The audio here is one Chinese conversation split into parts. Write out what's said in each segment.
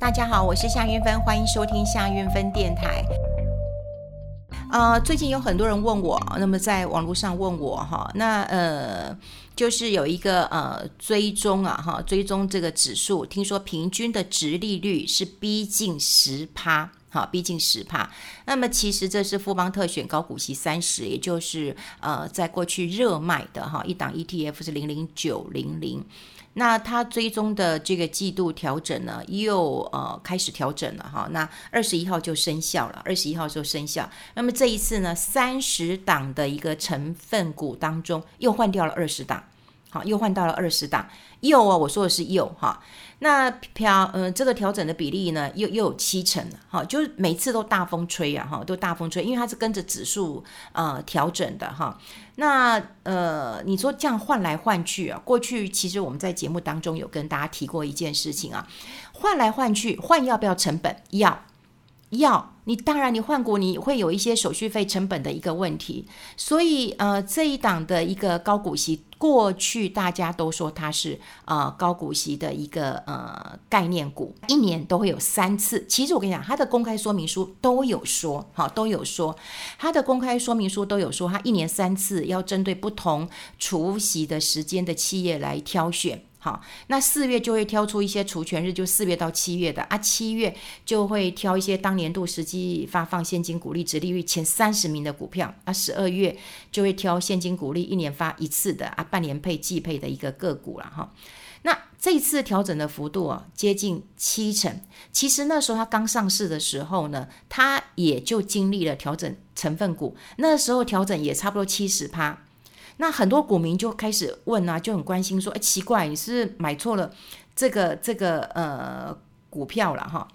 大家好，我是夏云芬，欢迎收听夏云芬电台。呃，最近有很多人问我，那么在网络上问我哈，那呃，就是有一个呃追踪啊哈，追踪这个指数，听说平均的殖利率是逼近十趴，好，逼近十帕。那么其实这是富邦特选高股息三十，也就是呃在过去热卖的哈一档 ETF 是零零九零零。那它追踪的这个季度调整呢，又呃开始调整了哈。那二十一号就生效了，二十一号就生效。那么这一次呢，三十档的一个成分股当中，又换掉了二十档，又换到了二十档。又啊，我说的是又哈。那调嗯，这个调整的比例呢，又又有七成了哈，就是每次都大风吹啊哈，都大风吹，因为它是跟着指数呃调整的哈。那呃，你说这样换来换去啊，过去其实我们在节目当中有跟大家提过一件事情啊，换来换去，换要不要成本？要。要你当然你换股你会有一些手续费成本的一个问题，所以呃这一档的一个高股息，过去大家都说它是呃高股息的一个呃概念股，一年都会有三次。其实我跟你讲，它的公开说明书都有说，好都有说，它的公开说明书都有说，它一年三次要针对不同除息的时间的企业来挑选。好，那四月就会挑出一些除权日，就四月到七月的啊，七月就会挑一些当年度实际发放现金股利殖利率前三十名的股票啊，十二月就会挑现金股利一年发一次的啊，半年配季配的一个个股了哈。那这一次调整的幅度啊，接近七成。其实那时候它刚上市的时候呢，它也就经历了调整成分股，那时候调整也差不多七十趴。那很多股民就开始问啊，就很关心说，哎，奇怪，你是不是买错了这个这个呃股票了哈？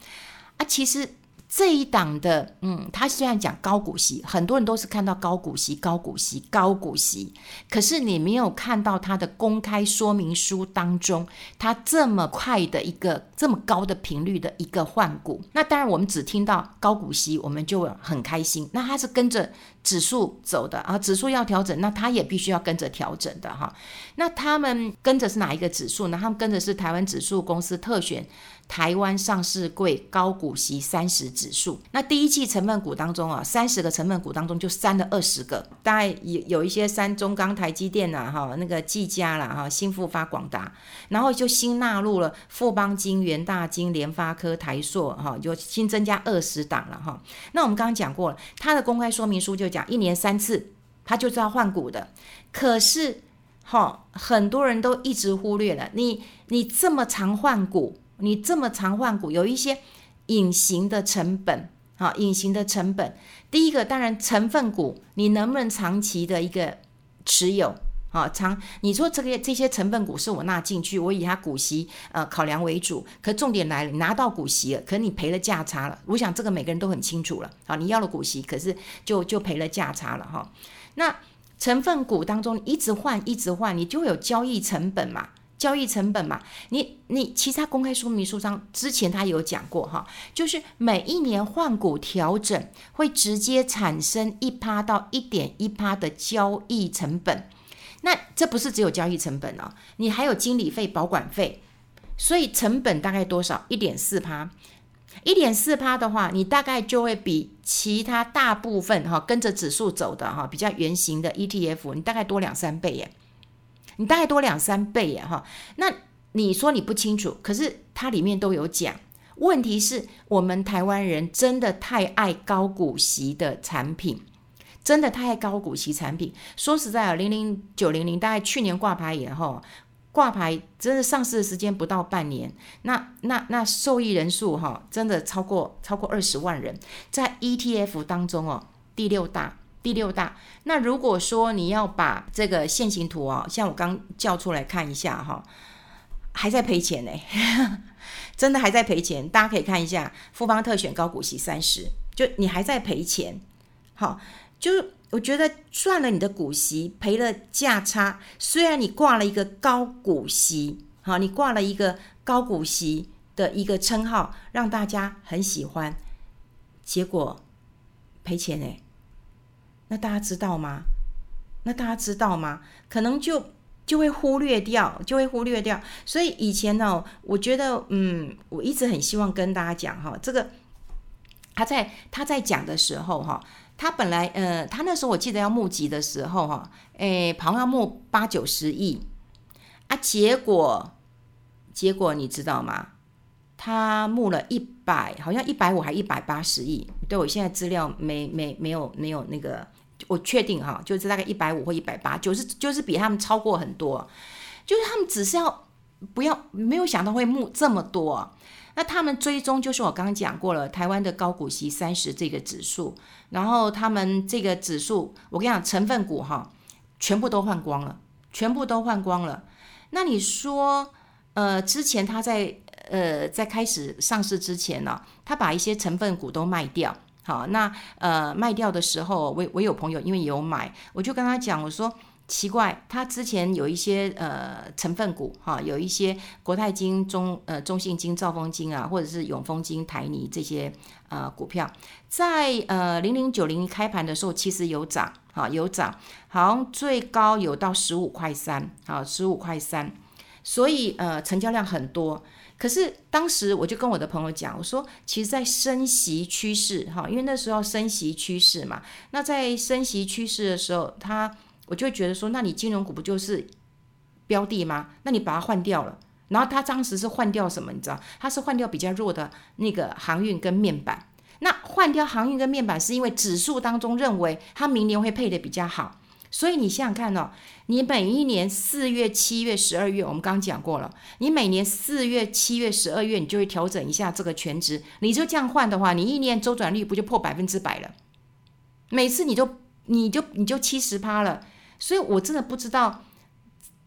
啊，其实。这一档的，嗯，他虽然讲高股息，很多人都是看到高股息、高股息、高股息，可是你没有看到他的公开说明书当中，他这么快的一个这么高的频率的一个换股。那当然，我们只听到高股息，我们就很开心。那他是跟着指数走的啊，指数要调整，那它也必须要跟着调整的哈。那他们跟着是哪一个指数呢？他们跟着是台湾指数公司特选。台湾上市贵高股息三十指数，那第一季成分股当中啊，三十个成分股当中就删了二十个，大概有有一些删中钢、台积电呐，哈，那个技嘉啦，哈，新复发、广达，然后就新纳入了富邦金、元大金、联发科、台塑，哈，就新增加二十档了，哈。那我们刚刚讲过了，它的公开说明书就讲一年三次，他就是要换股的，可是，哈，很多人都一直忽略了你，你这么常换股。你这么常换股，有一些隐形的成本，啊，隐形的成本。第一个，当然成分股，你能不能长期的一个持有，啊，长？你说这个这些成分股是我纳进去，我以它股息呃考量为主，可重点来了，你拿到股息了，可你赔了价差了。我想这个每个人都很清楚了，好，你要了股息，可是就就赔了价差了哈。那成分股当中一直换一直换，你就会有交易成本嘛。交易成本嘛，你你其他公开说明书上之前他有讲过哈，就是每一年换股调整会直接产生一趴到一点一趴的交易成本，那这不是只有交易成本哦，你还有经理费、保管费，所以成本大概多少？一点四趴，一点四趴的话，你大概就会比其他大部分哈跟着指数走的哈比较圆形的 ETF，你大概多两三倍耶。你大概多两三倍耶，哈，那你说你不清楚，可是它里面都有讲。问题是我们台湾人真的太爱高股息的产品，真的太高股息产品。说实在啊，零零九零零大概去年挂牌以后，挂牌真的上市的时间不到半年，那那那受益人数哈，真的超过超过二十万人，在 ETF 当中哦，第六大。第六大，那如果说你要把这个线形图啊，像我刚叫出来看一下哈，还在赔钱呢，真的还在赔钱。大家可以看一下富邦特选高股息三十，就你还在赔钱。好，就是我觉得赚了你的股息，赔了价差。虽然你挂了一个高股息，好，你挂了一个高股息的一个称号，让大家很喜欢，结果赔钱呢。那大家知道吗？那大家知道吗？可能就就会忽略掉，就会忽略掉。所以以前呢，我觉得，嗯，我一直很希望跟大家讲哈，这个他在他在讲的时候哈，他本来呃，他那时候我记得要募集的时候哈，诶，好像要募八九十亿啊，结果结果你知道吗？他募了一百，好像一百五还一百八十亿。对，我现在资料没没没有没有那个。我确定哈，就是大概一百五或一百八，就是就是比他们超过很多，就是他们只是要不要没有想到会募这么多，那他们追踪就是我刚刚讲过了，台湾的高股息三十这个指数，然后他们这个指数，我跟你讲成分股哈，全部都换光了，全部都换光了。那你说，呃，之前他在呃在开始上市之前呢，他把一些成分股都卖掉。好，那呃卖掉的时候，我我有朋友因为有买，我就跟他讲，我说奇怪，他之前有一些呃成分股哈，有一些国泰金、中呃中信金、兆丰金啊，或者是永丰金、台泥这些呃股票，在呃零零九零开盘的时候，其实有涨，哈有涨，好像最高有到十五块三，好十五块三，所以呃成交量很多。可是当时我就跟我的朋友讲，我说，其实，在升息趋势哈，因为那时候升息趋势嘛，那在升息趋势的时候，它我就会觉得说，那你金融股不就是标的吗？那你把它换掉了，然后他当时是换掉什么？你知道，他是换掉比较弱的那个航运跟面板。那换掉航运跟面板，是因为指数当中认为它明年会配得比较好。所以你想想看哦，你每一年四月、七月、十二月，我们刚刚讲过了，你每年四月、七月、十二月，你就会调整一下这个权值。你就这样换的话，你一年周转率不就破百分之百了？每次你就你就你就七十趴了。所以我真的不知道，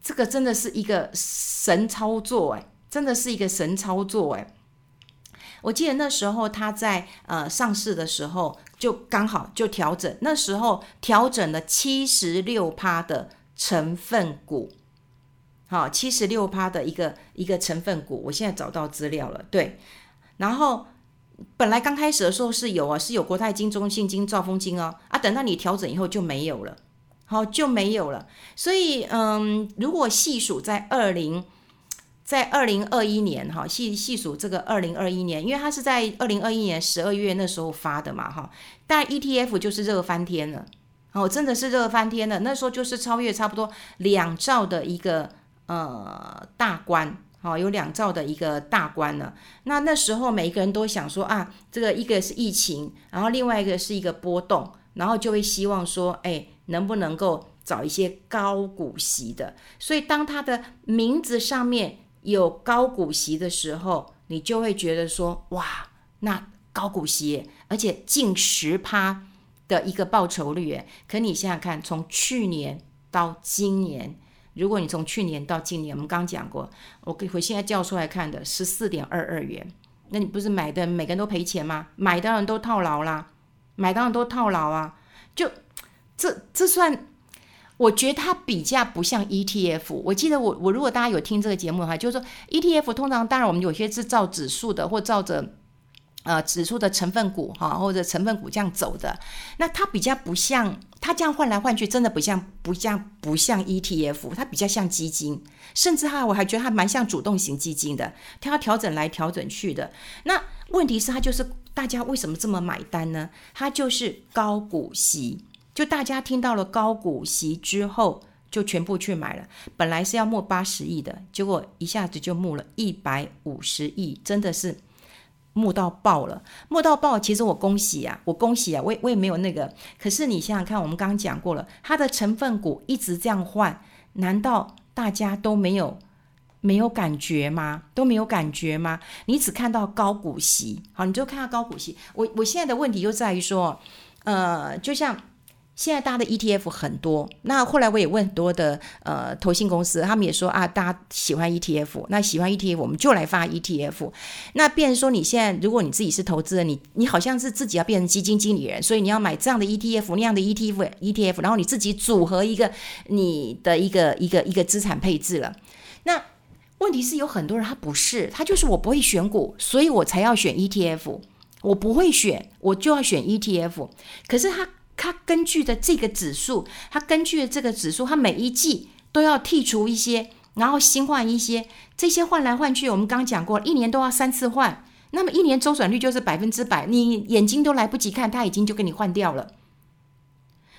这个真的是一个神操作哎，真的是一个神操作哎。我记得那时候他在呃上市的时候。就刚好就调整，那时候调整了七十六趴的成分股，好，七十六趴的一个一个成分股，我现在找到资料了，对，然后本来刚开始的时候是有啊，是有国泰金、中信金、兆丰金哦，啊，等到你调整以后就没有了，好，就没有了，所以嗯，如果细数在二零。在二零二一年哈，细细数这个二零二一年，因为它是在二零二一年十二月那时候发的嘛哈，但 ETF 就是热翻天了，哦，真的是热翻天了。那时候就是超越差不多两兆的一个呃大关，好，有两兆的一个大关了。那那时候每一个人都想说啊，这个一个是疫情，然后另外一个是一个波动，然后就会希望说，哎，能不能够找一些高股息的？所以当它的名字上面。有高股息的时候，你就会觉得说，哇，那高股息，而且近十趴的一个报酬率，可你想想看，从去年到今年，如果你从去年到今年，我们刚讲过，我给我现在叫出来看的十四点二二元，那你不是买的每个人都赔钱吗？买的人都套牢啦，买的人都套牢啊，就这这算。我觉得它比较不像 ETF。我记得我我如果大家有听这个节目的话，就是说 ETF 通常当然我们有些是照指数的，或照着呃指数的成分股哈，或者成分股这样走的。那它比较不像，它这样换来换去，真的不像不像不像 ETF，它比较像基金，甚至哈我还觉得它蛮像主动型基金的，它要调整来调整去的。那问题是它就是大家为什么这么买单呢？它就是高股息。就大家听到了高股息之后，就全部去买了。本来是要募八十亿的，结果一下子就募了一百五十亿，真的是募到爆了，募到爆。其实我恭喜啊，我恭喜啊，我也我也没有那个。可是你想想看，我们刚刚讲过了，它的成分股一直这样换，难道大家都没有没有感觉吗？都没有感觉吗？你只看到高股息，好，你就看到高股息。我我现在的问题就在于说，呃，就像。现在大家的 ETF 很多，那后来我也问很多的呃投信公司，他们也说啊，大家喜欢 ETF，那喜欢 ETF 我们就来发 ETF。那变成说你现在如果你自己是投资人，你你好像是自己要变成基金经理人，所以你要买这样的 ETF 那样的 ETF，ETF，然后你自己组合一个你的一个一个一个资产配置了。那问题是有很多人他不是，他就是我不会选股，所以我才要选 ETF。我不会选，我就要选 ETF。可是他。它根据的这个指数，它根据的这个指数，它每一季都要剔除一些，然后新换一些，这些换来换去，我们刚讲过，一年都要三次换，那么一年周转率就是百分之百，你眼睛都来不及看，它已经就给你换掉了。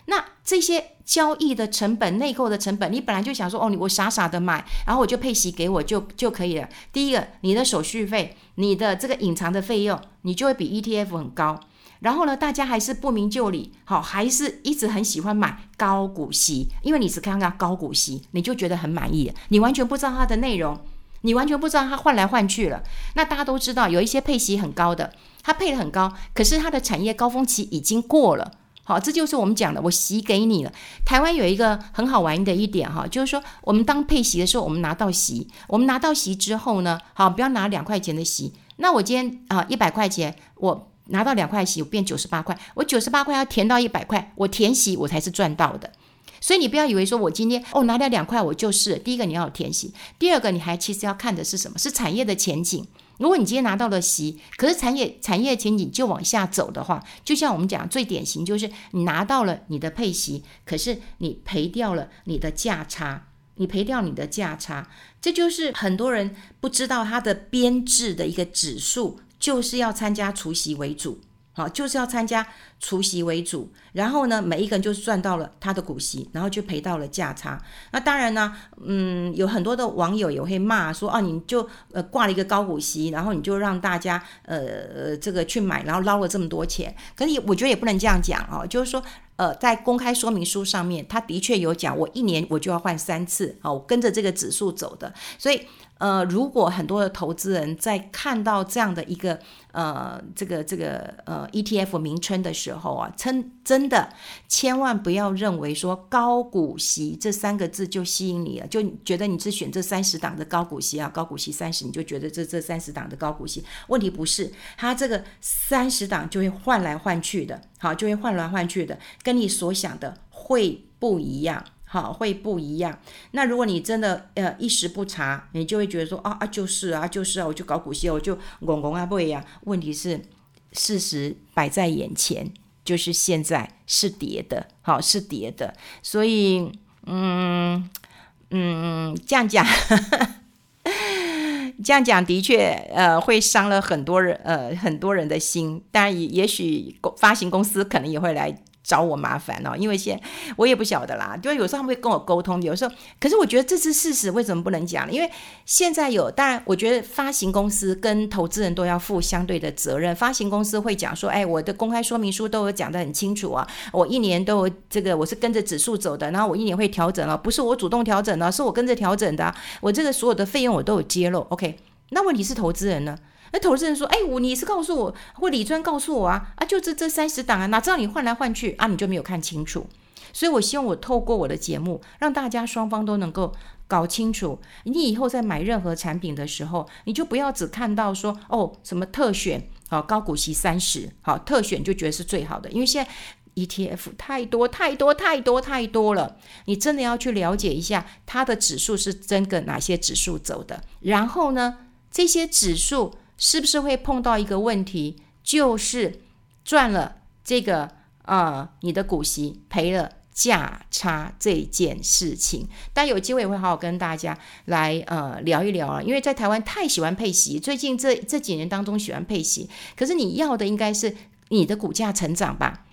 那这些交易的成本、内购的成本，你本来就想说，哦，你我傻傻的买，然后我就配息给我就就可以了。第一个，你的手续费、你的这个隐藏的费用，你就会比 ETF 很高。然后呢，大家还是不明就里，好，还是一直很喜欢买高股息，因为你只看到高股息，你就觉得很满意，你完全不知道它的内容，你完全不知道它换来换去了。那大家都知道，有一些配息很高的，它配得很高，可是它的产业高峰期已经过了。好，这就是我们讲的，我息给你了。台湾有一个很好玩的一点哈，就是说我们当配息的时候，我们拿到息，我们拿到息之后呢，好，不要拿两块钱的息。那我今天啊一百块钱，我拿到两块息，我变九十八块，我九十八块要填到一百块，我填息我才是赚到的。所以你不要以为说我今天哦拿掉两块我就是，第一个你要填息，第二个你还其实要看的是什么？是产业的前景。如果你今天拿到了息，可是产业产业前景就往下走的话，就像我们讲最典型就是你拿到了你的配息，可是你赔掉了你的价差，你赔掉你的价差，这就是很多人不知道它的编制的一个指数，就是要参加除夕为主。好，就是要参加除息为主，然后呢，每一个人就是赚到了他的股息，然后就赔到了价差。那当然呢，嗯，有很多的网友也会骂说，哦，你就呃挂了一个高股息，然后你就让大家呃呃这个去买，然后捞了这么多钱。可是我觉得也不能这样讲哦，就是说，呃，在公开说明书上面，他的确有讲，我一年我就要换三次，哦，我跟着这个指数走的，所以。呃，如果很多的投资人在看到这样的一个呃这个这个呃 ETF 名称的时候啊，真真的千万不要认为说高股息这三个字就吸引你了，就觉得你是选这三十档的高股息啊，高股息三十，你就觉得这这三十档的高股息。问题不是，它这个三十档就会换来换去的，好，就会换来换去的，跟你所想的会不一样。好，会不一样。那如果你真的呃一时不察，你就会觉得说啊啊就是啊就是啊，我就搞股息，我就拱拱啊不一样。问题是事实摆在眼前，就是现在是跌的，好是跌的。所以嗯嗯这样讲，这样讲的确呃会伤了很多人呃很多人的心。当然也也许发行公司可能也会来。找我麻烦哦，因为现我也不晓得啦，就有时候他们会跟我沟通，有时候，可是我觉得这是事实，为什么不能讲？因为现在有，当然，我觉得发行公司跟投资人都要负相对的责任。发行公司会讲说，哎，我的公开说明书都有讲得很清楚啊，我一年都有这个，我是跟着指数走的，然后我一年会调整了，不是我主动调整的，是我跟着调整的，我这个所有的费用我都有揭露。OK，那问题是投资人呢？那投资人说：“哎，我你是告诉我，或李专告诉我啊啊，就这这三十档啊，哪知道你换来换去啊，你就没有看清楚。所以我希望我透过我的节目，让大家双方都能够搞清楚。你以后在买任何产品的时候，你就不要只看到说哦什么特选好高股息三十好特选就觉得是最好的，因为现在 ETF 太多太多太多太多了，你真的要去了解一下它的指数是跟着哪些指数走的，然后呢这些指数。”是不是会碰到一个问题，就是赚了这个、呃，你的股息赔了价差这件事情？但有机会也会好好跟大家来呃聊一聊啊，因为在台湾太喜欢配息，最近这这几年当中喜欢配息，可是你要的应该是你的股价成长吧？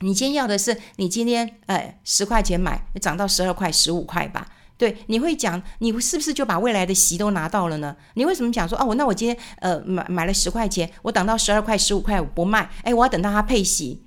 你今天要的是你今天哎十块钱买，涨到十二块、十五块吧？对，你会讲，你是不是就把未来的息都拿到了呢？你为什么讲说，哦，我那我今天呃买买了十块钱，我等到十二块、十五块我不卖，哎，我要等到它配息。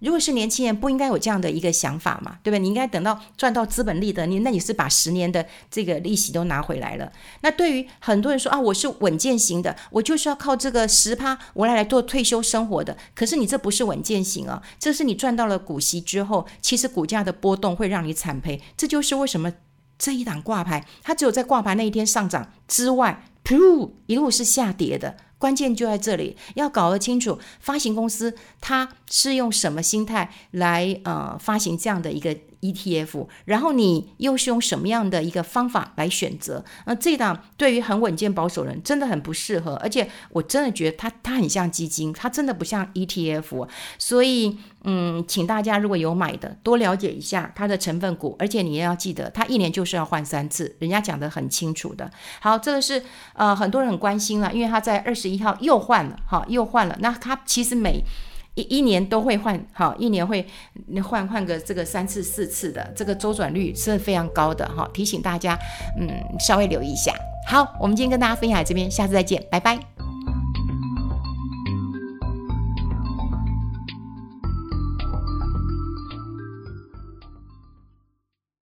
如果是年轻人，不应该有这样的一个想法嘛，对不对？你应该等到赚到资本利得，你那你是把十年的这个利息都拿回来了。那对于很多人说啊，我是稳健型的，我就是要靠这个十趴我来来做退休生活的。可是你这不是稳健型啊，这是你赚到了股息之后，其实股价的波动会让你惨赔。这就是为什么。这一档挂牌，它只有在挂牌那一天上涨之外，噗，一路是下跌的。关键就在这里，要搞得清楚，发行公司它是用什么心态来呃发行这样的一个 ETF，然后你又是用什么样的一个方法来选择？那这档对于很稳健保守人真的很不适合，而且我真的觉得它它很像基金，它真的不像 ETF，所以嗯，请大家如果有买的，多了解一下它的成分股，而且你也要记得，它一年就是要换三次，人家讲得很清楚的。好，这个是呃很多人很关心了，因为它在二十一号又换了，哈，又换了，那它其实每一一年都会换，好，一年会换换个这个三次四次的，这个周转率是非常高的，哈，提醒大家，嗯，稍微留意一下。好，我们今天跟大家分享这边，下次再见，拜拜。